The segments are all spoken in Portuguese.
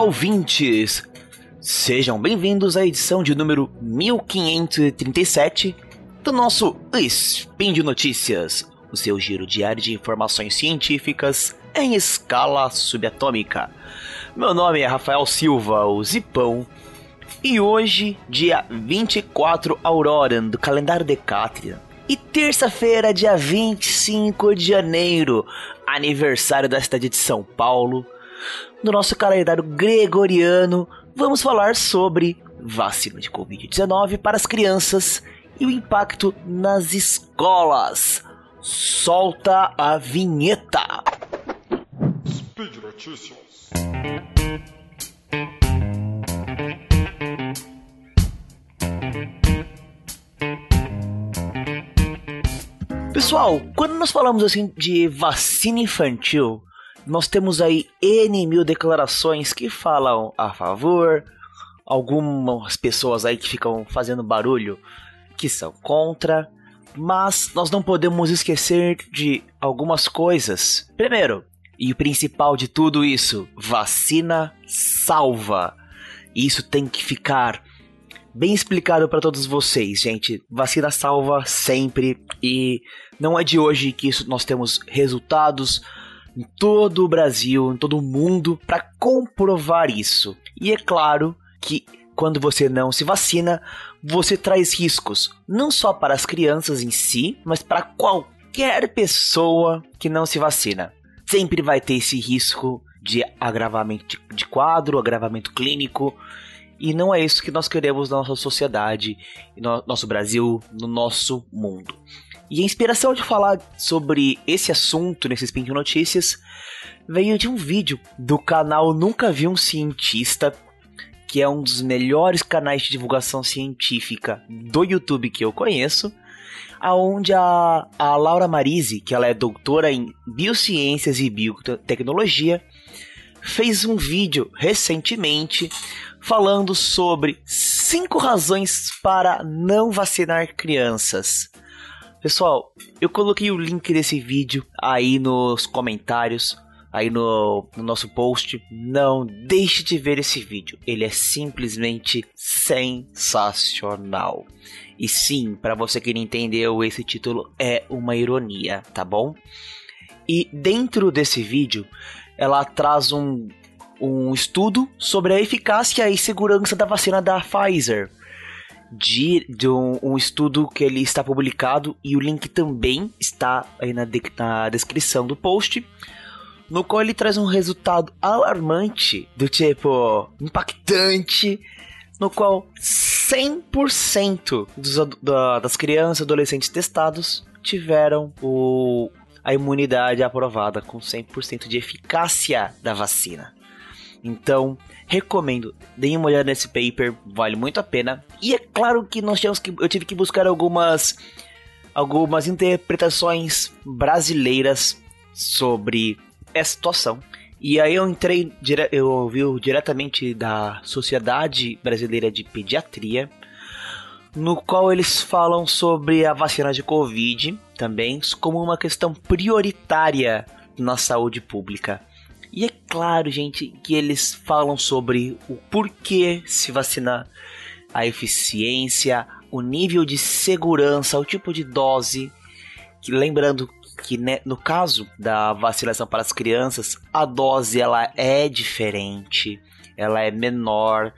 Olá, ouvintes! Sejam bem-vindos à edição de número 1537 do nosso Spin de Notícias, o seu giro diário de informações científicas em escala subatômica. Meu nome é Rafael Silva, o Zipão, e hoje, dia 24 Aurora do calendário Decátria, e terça-feira, dia 25 de janeiro, aniversário da cidade de São Paulo, no nosso calendário gregoriano, vamos falar sobre vacina de Covid-19 para as crianças e o impacto nas escolas. Solta a vinheta. Speed Notícias. Pessoal, quando nós falamos assim de vacina infantil, nós temos aí N mil declarações que falam a favor, algumas pessoas aí que ficam fazendo barulho que são contra, mas nós não podemos esquecer de algumas coisas. Primeiro, e o principal de tudo isso, vacina salva. Isso tem que ficar bem explicado para todos vocês, gente. Vacina salva sempre e não é de hoje que isso nós temos resultados em todo o Brasil, em todo o mundo para comprovar isso. E é claro que quando você não se vacina, você traz riscos não só para as crianças em si, mas para qualquer pessoa que não se vacina. Sempre vai ter esse risco de agravamento de quadro, agravamento clínico, e não é isso que nós queremos na nossa sociedade, no nosso Brasil, no nosso mundo. E a inspiração de falar sobre esse assunto nesse Spin Notícias veio de um vídeo do canal Nunca Vi um Cientista, que é um dos melhores canais de divulgação científica do YouTube que eu conheço, aonde a, a Laura Marise, que ela é doutora em biociências e biotecnologia, fez um vídeo recentemente falando sobre cinco razões para não vacinar crianças. Pessoal, eu coloquei o link desse vídeo aí nos comentários, aí no, no, nosso post. Não deixe de ver esse vídeo, ele é simplesmente sensacional. E sim, para você que não entendeu, esse título é uma ironia, tá bom? E dentro desse vídeo, ela traz um, um estudo sobre a eficácia e segurança da vacina da Pfizer. De, de um, um, estudo que ele está publicado e o link também está aí na, de, na descrição do post, no qual ele traz um resultado alarmante, do tipo impactante, no qual 100% dos, da, das crianças e adolescentes testados tiveram o, a imunidade aprovada com 100% de eficácia da vacina. Então, recomendo, deem uma olhada nesse paper, vale muito a pena. E é claro que nós temos que eu tive que buscar algumas algumas interpretações brasileiras sobre essa situação. E aí eu entrei, eu ouvi diretamente da Sociedade Brasileira de Pediatria, no qual eles falam sobre a vacina de Covid também como uma questão prioritária na saúde pública. E é claro, gente, que eles falam sobre o porquê se vacinar, a eficiência, o nível de segurança, o tipo de dose. Que lembrando que né, no caso da vacinação para as crianças, a dose ela é diferente, ela é menor,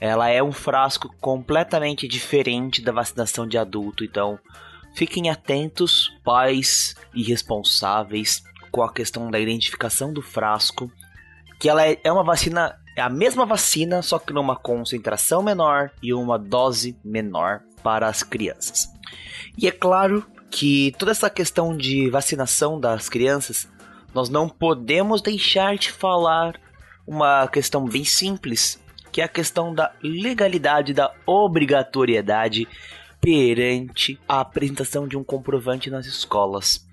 ela é um frasco completamente diferente da vacinação de adulto. Então, fiquem atentos, pais irresponsáveis, com a questão da identificação do frasco, que ela é, é uma vacina, é a mesma vacina, só que numa concentração menor e uma dose menor para as crianças. E é claro que toda essa questão de vacinação das crianças, nós não podemos deixar de falar uma questão bem simples, que é a questão da legalidade, da obrigatoriedade perante a apresentação de um comprovante nas escolas.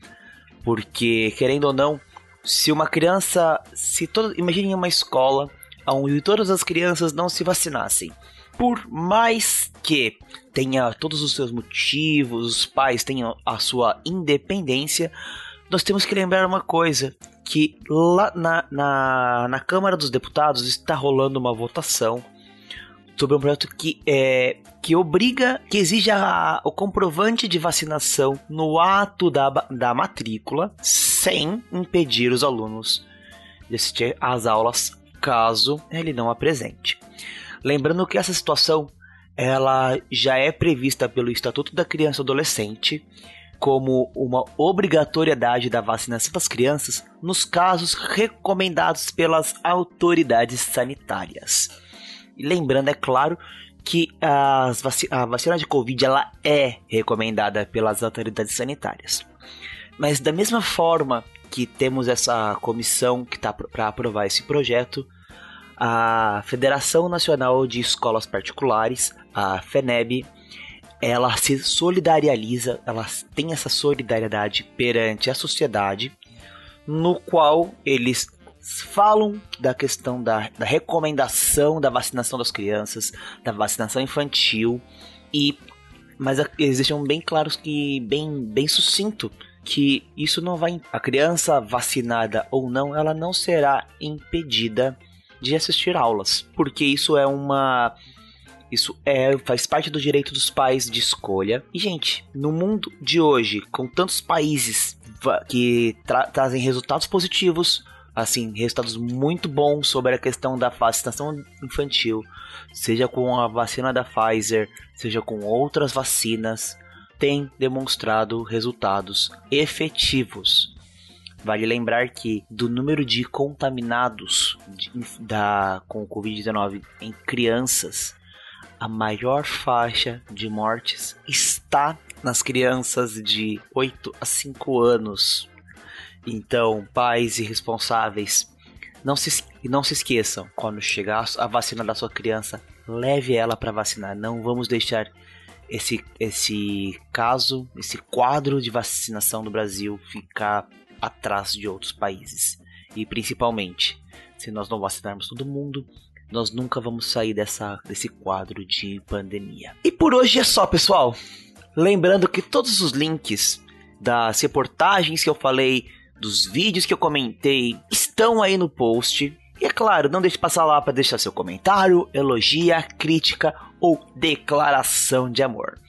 Porque, querendo ou não, se uma criança. Se todo, imagine uma escola onde todas as crianças não se vacinassem. Por mais que tenha todos os seus motivos, os pais tenham a sua independência, nós temos que lembrar uma coisa: que lá na, na, na Câmara dos Deputados está rolando uma votação sobre um projeto que, é, que obriga, que exige a, o comprovante de vacinação no ato da, da matrícula, sem impedir os alunos de assistir às aulas caso ele não apresente. Lembrando que essa situação ela já é prevista pelo Estatuto da Criança e Adolescente como uma obrigatoriedade da vacinação das crianças nos casos recomendados pelas autoridades sanitárias. E lembrando, é claro, que a vacina de Covid ela é recomendada pelas autoridades sanitárias. Mas da mesma forma que temos essa comissão que está para aprovar esse projeto, a Federação Nacional de Escolas Particulares, a FENEB, ela se solidariza, ela tem essa solidariedade perante a sociedade, no qual eles falam da questão da, da recomendação da vacinação das crianças, da vacinação infantil e mas eles deixam bem claros que bem bem sucinto que isso não vai a criança vacinada ou não, ela não será impedida de assistir aulas, porque isso é uma isso é, faz parte do direito dos pais de escolha. E, gente, no mundo de hoje, com tantos países que tra trazem resultados positivos, assim, resultados muito bons sobre a questão da vacinação infantil, seja com a vacina da Pfizer, seja com outras vacinas, tem demonstrado resultados efetivos. Vale lembrar que do número de contaminados de, da, com o Covid-19 em crianças, a maior faixa de mortes está nas crianças de 8 a 5 anos. Então, pais e responsáveis, não se, não se esqueçam, quando chegar a vacina da sua criança, leve ela para vacinar. Não vamos deixar esse, esse caso, esse quadro de vacinação do Brasil ficar atrás de outros países. E principalmente, se nós não vacinarmos todo mundo, nós nunca vamos sair dessa, desse quadro de pandemia. E por hoje é só, pessoal. Lembrando que todos os links das reportagens que eu falei, dos vídeos que eu comentei, estão aí no post. E é claro, não deixe passar lá para deixar seu comentário, elogia, crítica ou declaração de amor.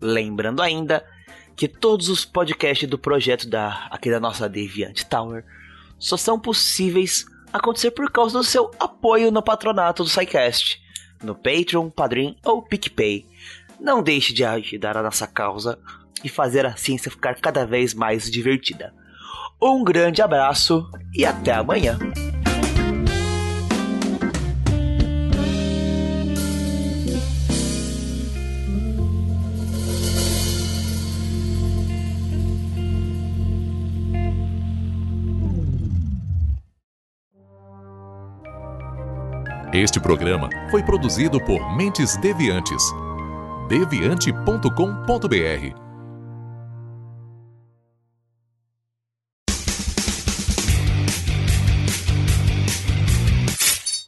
Lembrando ainda que todos os podcasts do projeto da aqui da nossa Deviant Tower só são possíveis acontecer por causa do seu apoio no patronato do SciCast, no Patreon, Padrim ou PicPay. Não deixe de ajudar a nossa causa e fazer a ciência ficar cada vez mais divertida. Um grande abraço e até amanhã! Este programa foi produzido por Mentes Deviantes. deviante.com.br.